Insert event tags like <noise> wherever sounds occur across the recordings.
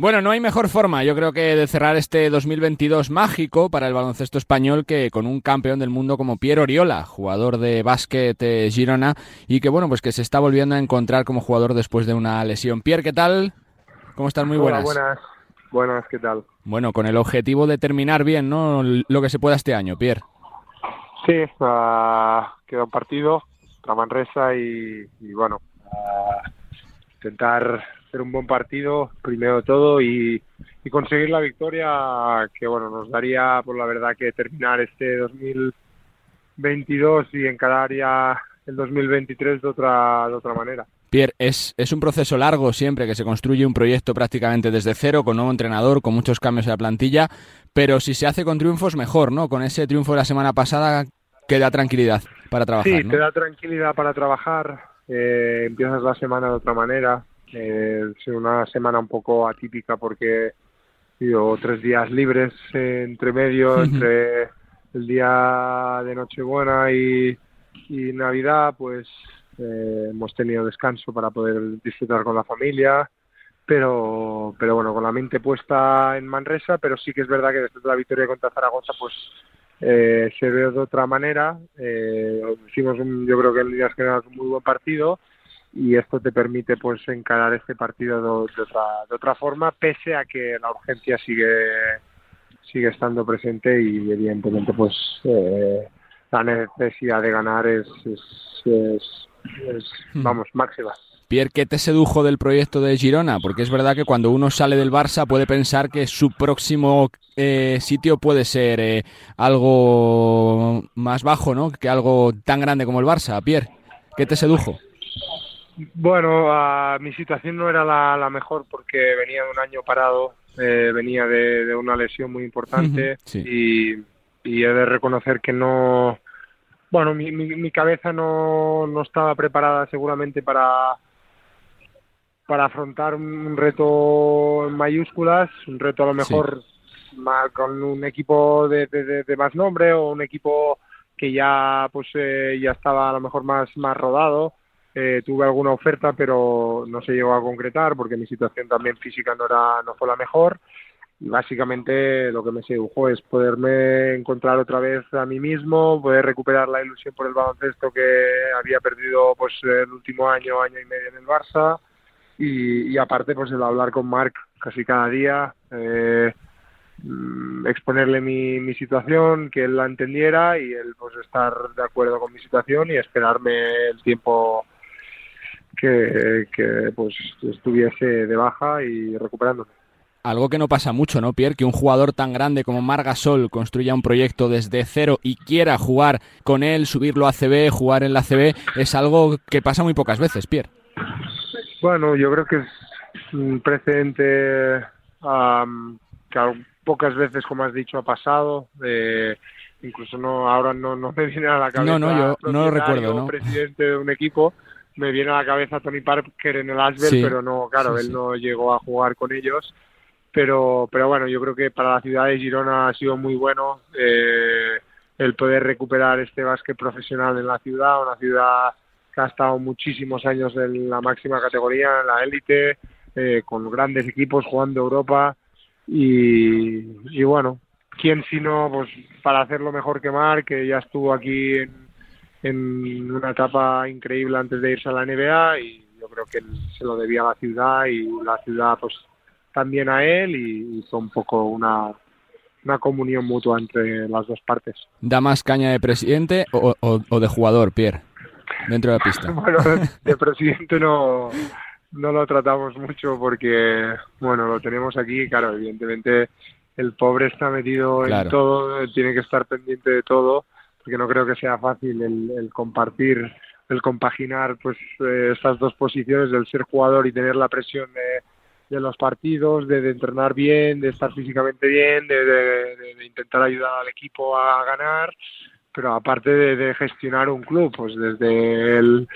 Bueno, no hay mejor forma, yo creo que de cerrar este 2022 mágico para el baloncesto español que con un campeón del mundo como Piero Oriola, jugador de básquet eh, Girona y que bueno, pues que se está volviendo a encontrar como jugador después de una lesión. Pierre, ¿qué tal? ¿Cómo estás? Muy buenas. buenas. Buenas, ¿qué tal? Bueno, con el objetivo de terminar bien, ¿no? Lo que se pueda este año, Pierre. Sí, uh, queda un partido para Manresa y, bueno, intentar hacer un buen partido, primero todo, y, conseguir la victoria que, bueno, nos daría, por la verdad, que terminar este 2022 y encarar ya el 2023 de otra, de otra manera. Pierre, es, es un proceso largo siempre que se construye un proyecto prácticamente desde cero, con nuevo entrenador, con muchos cambios en la plantilla, pero si se hace con triunfos, mejor, ¿no? Con ese triunfo de la semana pasada, que da tranquilidad para trabajar. Sí, te da tranquilidad para trabajar, eh, empiezas la semana de otra manera, eh, es una semana un poco atípica porque digo, tres días libres entre medio, entre el día de Nochebuena y, y Navidad, pues eh, hemos tenido descanso para poder disfrutar con la familia, pero, pero bueno, con la mente puesta en Manresa, pero sí que es verdad que después de la victoria contra Zaragoza, pues eh, se ve de otra manera. Eh, hicimos, un, yo creo que en líneas generales, un muy buen partido y esto te permite pues encarar este partido de, otra, de otra forma, pese a que la urgencia sigue sigue estando presente y evidentemente pues eh, la necesidad de ganar es, es Hmm. vamos, máxima. Pierre, ¿qué te sedujo del proyecto de Girona? Porque es verdad que cuando uno sale del Barça puede pensar que su próximo eh, sitio puede ser eh, algo más bajo, ¿no? Que algo tan grande como el Barça. Pierre, ¿qué te sedujo? Bueno, mi situación no era la, mejor porque venía de un año parado, eh, venía de, una lesión muy importante y, y he de reconocer que no bueno, mi, mi, cabeza no, no estaba preparada seguramente para, para afrontar un reto en mayúsculas, un reto a lo mejor con un equipo de, de, más nombre o un equipo que ya pues eh, ya estaba a lo mejor más más rodado. Eh, tuve alguna oferta, pero no se llegó a concretar porque mi situación también física no era no fue la mejor. Y básicamente lo que me sedujo es poderme encontrar otra vez a mí mismo, poder recuperar la ilusión por el baloncesto que había perdido pues el último año, año y medio en el Barça. Y, aparte pues el hablar con Marc casi cada día, eh, mm, exponerle mi, mi situación, que él la entendiera y él pues estar de acuerdo con mi situación y esperarme el tiempo que, que pues estuviese de baja y recuperándome. Algo que no pasa mucho, ¿no, Pierre? Que un jugador tan grande como Margasol construya un proyecto desde cero y quiera jugar con él, subirlo a CB, jugar en la CB, es algo que pasa muy pocas veces, Pierre. Bueno, yo creo que es un precedente que pocas veces, como has dicho, ha pasado. incluso no ahora no, no me viene a la cabeza. No, no, yo no lo recuerdo, ¿no? presidente de un equipo me viene a la cabeza Tony Parker en el Asbel, pero no, claro, él no llegó a jugar con ellos. Pero, pero bueno, yo creo que para la ciudad de Girona ha sido muy bueno eh, el poder recuperar este básquet profesional en la ciudad, una ciudad que ha estado muchísimos años en la máxima categoría, en la élite, eh, con grandes equipos jugando Europa. Y, y bueno, quién sino pues para hacerlo mejor que Mar, que ya estuvo aquí en, en una etapa increíble antes de irse a la NBA y yo creo que se lo debía a la ciudad y la ciudad pues también a él y hizo un poco una, una comunión mutua entre las dos partes. ¿Da más caña de presidente o, o, de jugador, Pierre, dentro de la pista? <laughs> bueno, de presidente no, no lo tratamos mucho porque, bueno, lo tenemos aquí, claro, evidentemente el pobre está metido en todo, tiene que estar pendiente de todo, porque no creo que sea fácil el, compartir, el compaginar pues eh, estas dos posiciones, del ser jugador y tener la presión de de los partidos, de, entrenar bien, de estar físicamente bien, de, intentar ayudar al equipo a ganar, pero aparte de, gestionar un club, pues desde el,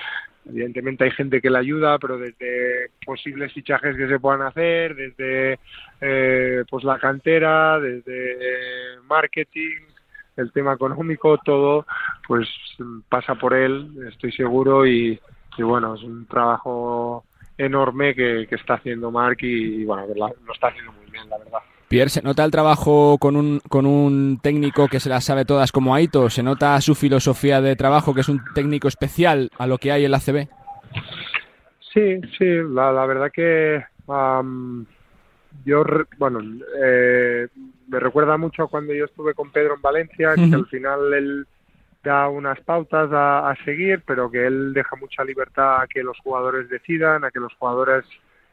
evidentemente hay gente que le ayuda, pero desde posibles fichajes que se puedan hacer, desde eh, pues la cantera, desde marketing, el tema económico, todo, pues pasa por él, estoy seguro y, y bueno, es un trabajo enorme que, está haciendo Mark y, bueno, lo está haciendo muy bien, la verdad. Pierre, ¿se nota el trabajo con un, con un técnico que se las sabe todas como Aito? ¿Se nota su filosofía de trabajo, que es un técnico especial a lo que hay en la CB? Sí, sí, la, verdad que yo, bueno, eh, me recuerda mucho cuando yo estuve con Pedro en Valencia, que al final él da unas pautas a, seguir, pero que él deja mucha libertad a que los jugadores decidan, a que los jugadores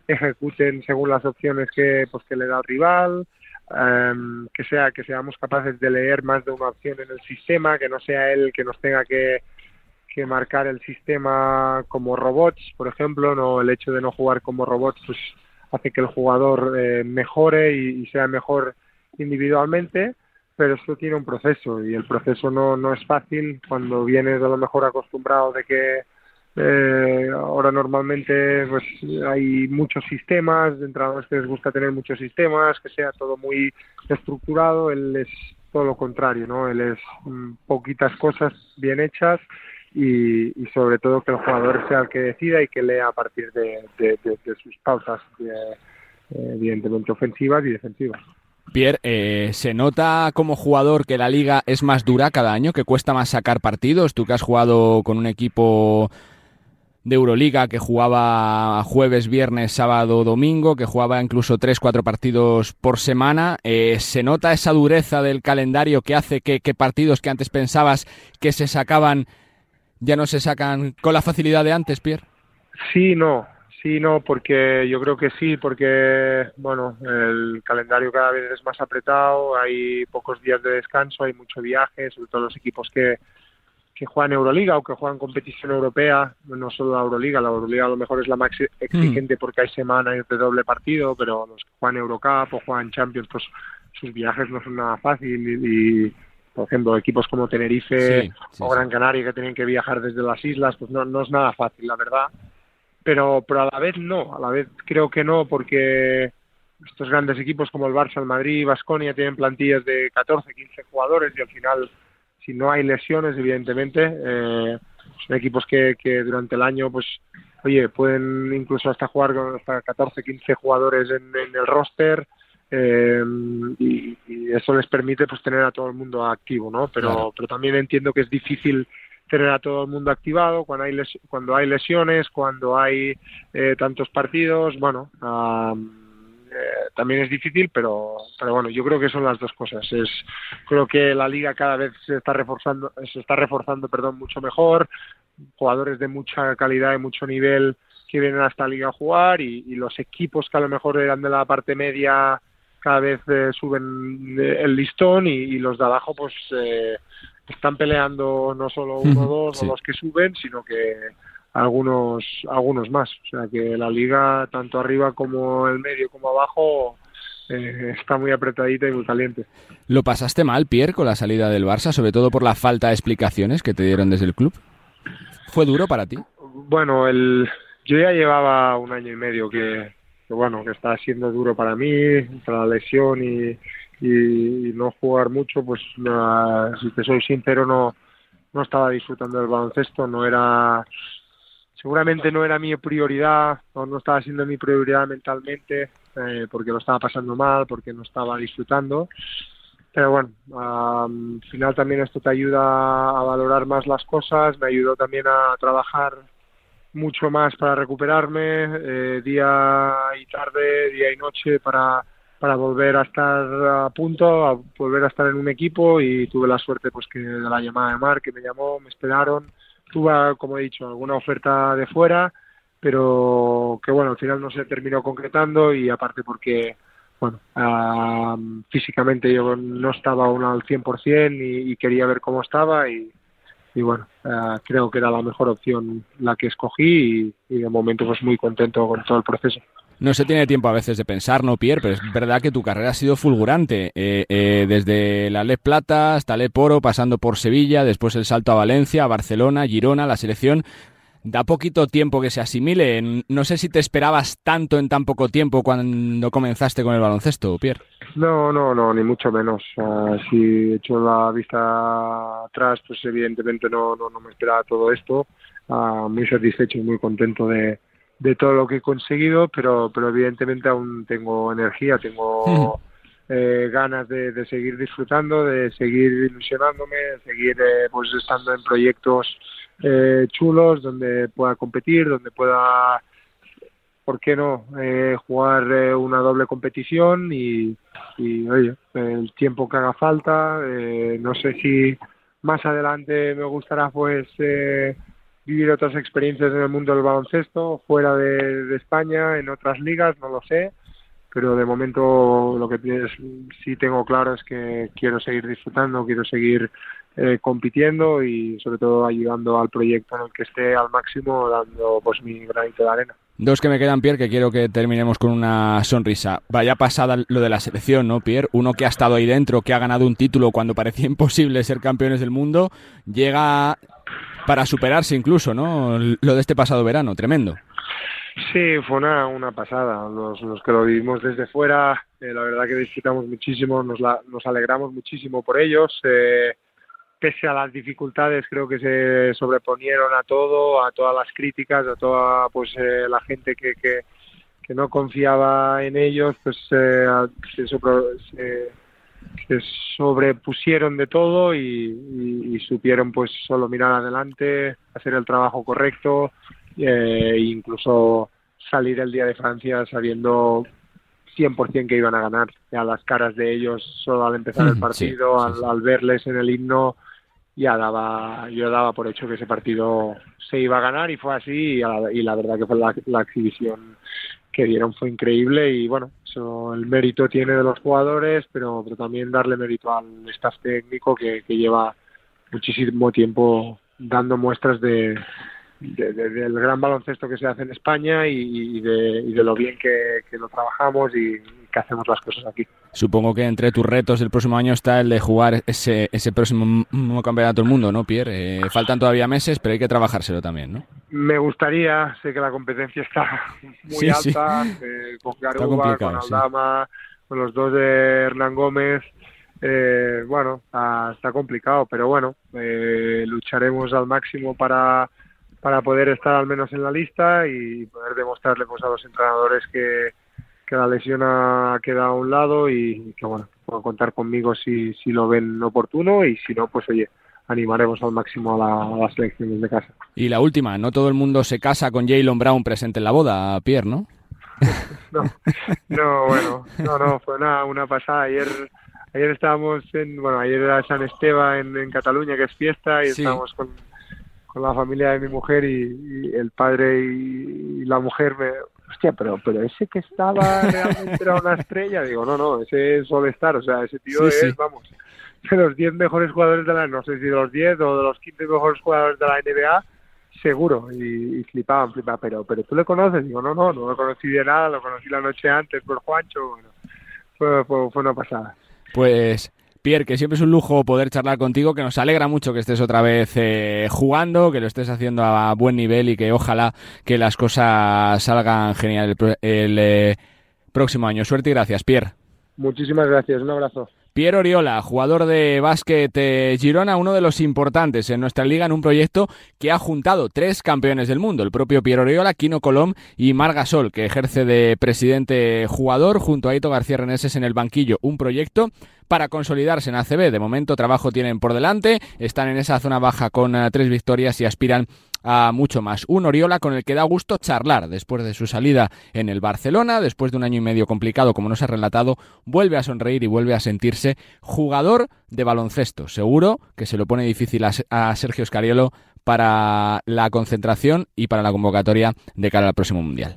ejecuten según las opciones que pues que le da el rival, em, que sea que seamos capaces de leer más de una opción en el sistema, que no sea él que nos tenga que, que marcar el sistema como robots, por ejemplo, no el hecho de no jugar como robots pues hace que el jugador eh, mejore y sea mejor individualmente pero esto tiene un proceso y el proceso no, no es fácil cuando vienes a lo mejor acostumbrado de que eh, ahora normalmente pues hay muchos sistemas, de entrenadores que les gusta tener muchos sistemas, que sea todo muy estructurado, él es todo lo contrario, ¿no? Él es mm, poquitas cosas bien hechas y, sobre todo que el jugador sea el que decida y que lea a partir de, sus pausas, eh, evidentemente ofensivas y defensivas. Pierre, eh, ¿se nota como jugador que la liga es más dura cada año, que cuesta más sacar partidos? Tú que has jugado con un equipo de Euroliga que jugaba jueves, viernes, sábado, domingo, que jugaba incluso tres, cuatro partidos por semana. Eh, ¿Se nota esa dureza del calendario que hace que, que partidos que antes pensabas que se sacaban ya no se sacan con la facilidad de antes, Pierre? Sí, no. Sí, no, porque yo creo que sí, porque bueno, el calendario cada vez es más apretado, hay pocos días de descanso, hay mucho viaje, sobre todo los equipos que, que juegan Euroliga o que juegan competición europea, no solo la Euroliga, la Euroliga a lo mejor es la más exigente mm. porque hay semana de doble partido, pero los que juegan Eurocup o juegan Champions, pues sus viajes no son nada fáciles y, por ejemplo, equipos como Tenerife o Gran Canaria que tienen que viajar desde las islas, pues no, no es nada fácil, la verdad pero, pero a la vez no, a la vez creo que no, porque estos grandes equipos como el Barça, el Madrid, Vasconia tienen plantillas de 14, 15 jugadores y al final, si no hay lesiones, evidentemente, eh, son equipos que, que durante el año, pues, oye, pueden incluso hasta jugar con hasta 14, 15 jugadores en, el roster. Eh, y, eso les permite pues tener a todo el mundo activo, ¿no? Pero, pero también entiendo que es difícil tener a todo el mundo activado cuando hay cuando hay lesiones cuando hay eh, tantos partidos bueno eh, también es difícil pero pero bueno yo creo que son las dos cosas. Es creo que la liga cada vez se está reforzando se está reforzando perdón mucho mejor jugadores de mucha calidad y mucho nivel que vienen a esta liga a jugar y, los equipos que a lo mejor eran de la parte media cada vez eh, suben el listón y, y, los de abajo pues eh, están peleando no solo uno o dos o los que suben, sino que algunos algunos más. O sea que la liga, tanto arriba como el medio como abajo, eh, está muy apretadita y muy caliente. ¿Lo pasaste mal, Pierre, con la salida del Barça, sobre todo por la falta de explicaciones que te dieron desde el club? ¿Fue duro para ti? Bueno, el, yo ya llevaba un año y medio que, que bueno, que está siendo duro para mí, para la lesión y, y, no jugar mucho, pues si te soy sincero, no, no estaba disfrutando del baloncesto, no era, seguramente no era mi prioridad, o no estaba siendo mi prioridad mentalmente, eh, porque lo estaba pasando mal, porque no estaba disfrutando. Pero bueno, al final también esto te ayuda a valorar más las cosas, me ayudó también a trabajar mucho más para recuperarme, eh, día y tarde, día y noche, para para volver a estar a punto, a volver a estar en un equipo y tuve la suerte pues que de la llamada de Mar que me llamó, me esperaron, tuve como he dicho alguna oferta de fuera, pero que bueno, al final no se terminó concretando y aparte porque bueno, físicamente yo no estaba aún al 100% y, y quería ver cómo estaba y, bueno, creo que era la mejor opción la que escogí y de momento pues muy contento con todo el proceso. No se tiene tiempo a veces de pensar, ¿no, Pierre? Pero es verdad que tu carrera ha sido fulgurante. Eh, eh, desde la Les Plata hasta Le Poro, pasando por Sevilla, después el salto a Valencia, a Barcelona, Girona, la selección. Da poquito tiempo que se asimile. No sé si te esperabas tanto en tan poco tiempo cuando comenzaste con el baloncesto, Pierre. No, no, no, ni mucho menos. si he hecho la vista atrás, pues evidentemente no, no, me esperaba todo esto. muy satisfecho y muy contento de, de todo lo que he conseguido, pero, pero evidentemente aún tengo energía, tengo eh, ganas de, seguir disfrutando, de seguir ilusionándome, de seguir eh, pues estando en proyectos eh, chulos donde pueda competir, donde pueda, ¿por qué no?, jugar una doble competición y, y, oye, el tiempo que haga falta, no sé si más adelante me gustará pues vivir otras experiencias en el mundo del baloncesto, fuera de, España, en otras ligas, no lo sé, pero de momento lo que sí tengo claro es que quiero seguir disfrutando, quiero seguir eh, compitiendo y sobre todo ayudando al proyecto en el que esté al máximo, dando pues mi granito de arena. Dos que me quedan, Pierre, que quiero que terminemos con una sonrisa. Vaya pasada lo de la selección, ¿no, Pierre? Uno que ha estado ahí dentro, que ha ganado un título cuando parecía <laughs> imposible ser campeones del mundo, llega para superarse incluso, ¿no? Lo de este pasado verano, tremendo. Sí, fue una, una pasada. Los, los que lo vivimos desde fuera, eh, la verdad que disfrutamos muchísimo, nos, la, nos alegramos muchísimo por ellos. Eh, pese a las dificultades, creo que se sobreponieron a todo, a todas las críticas, a toda pues eh, la gente que, que, que, no confiaba en ellos, pues se, se, se sobrepusieron de todo y, supieron pues solo mirar adelante, hacer el trabajo correcto e incluso salir el día de Francia sabiendo 100% que iban a ganar. A las caras de ellos solo al empezar el partido, Al, verles en el himno, ya daba, yo daba por hecho que ese partido se iba a ganar y fue así y, la, verdad que fue la exhibición que dieron fue increíble y bueno, eso el mérito tiene de los jugadores, pero, pero también darle mérito al staff técnico que, lleva muchísimo tiempo dando muestras de, del gran baloncesto que se hace en España y, de, y de, lo bien que, que, lo trabajamos y que hacemos las cosas aquí. Supongo que entre tus retos del próximo año está el de jugar ese, ese próximo campeonato del mundo, ¿no, Pierre? Eh, faltan todavía meses, pero hay que trabajárselo también, ¿no? Me gustaría, sé que la competencia está muy alta, <laughs> eh, con Garuba, con Aldama, con los dos de Hernán Gómez. Eh, bueno, está, complicado, pero bueno, lucharemos al máximo para para poder estar al menos en la lista y poder demostrarle pues, a los entrenadores que, que la lesión ha quedado a un lado y que bueno, puedan contar conmigo si, si lo ven oportuno y si no, pues oye, animaremos al máximo a, las selecciones de casa. Y la última, no todo el mundo se casa con Jalen Brown presente en la boda, Pierre, ¿no? <laughs> no, no, bueno, no, no, fue una, una pasada. Ayer ayer estábamos en, bueno, ayer era San Esteban en, Cataluña, que es fiesta, y estábamos con con la familia de mi mujer y, el padre y, la mujer me hostia pero pero ese que estaba realmente era una estrella digo no no ese es All-Star o sea ese tío es vamos de los 10 mejores jugadores de la no sé si de los 10 o de los 15 mejores jugadores de la NBA seguro y, flipaban flipaban pero pero tú le conoces digo no no no lo conocí de nada lo conocí la noche antes por Juancho bueno fue, fue, fue una pasada. Pues Pierre, que siempre es un lujo poder charlar contigo, que nos alegra mucho que estés otra vez eh, jugando, que lo estés haciendo a buen nivel y que ojalá que las cosas salgan genial el, eh, próximo año. Suerte y gracias, Pierre. Muchísimas gracias, un abrazo. Pierre Oriola, jugador de básquet eh, Girona, uno de los importantes en nuestra liga en un proyecto que ha juntado tres campeones del mundo, el propio Pierre Oriola, Kino Colom y Margasol, que ejerce de presidente jugador junto a Ito García Reneses en el banquillo, un proyecto para consolidarse en ACB. De momento trabajo tienen por delante, están en esa zona baja con eh, tres victorias y aspiran a mucho más. Un Oriola con el que da gusto charlar después de su salida en el Barcelona, después de un año y medio complicado, como nos ha relatado, vuelve a sonreír y vuelve a sentirse jugador de baloncesto. Seguro que se lo pone difícil a, Sergio Scariolo para la concentración y para la convocatoria de cara al próximo Mundial.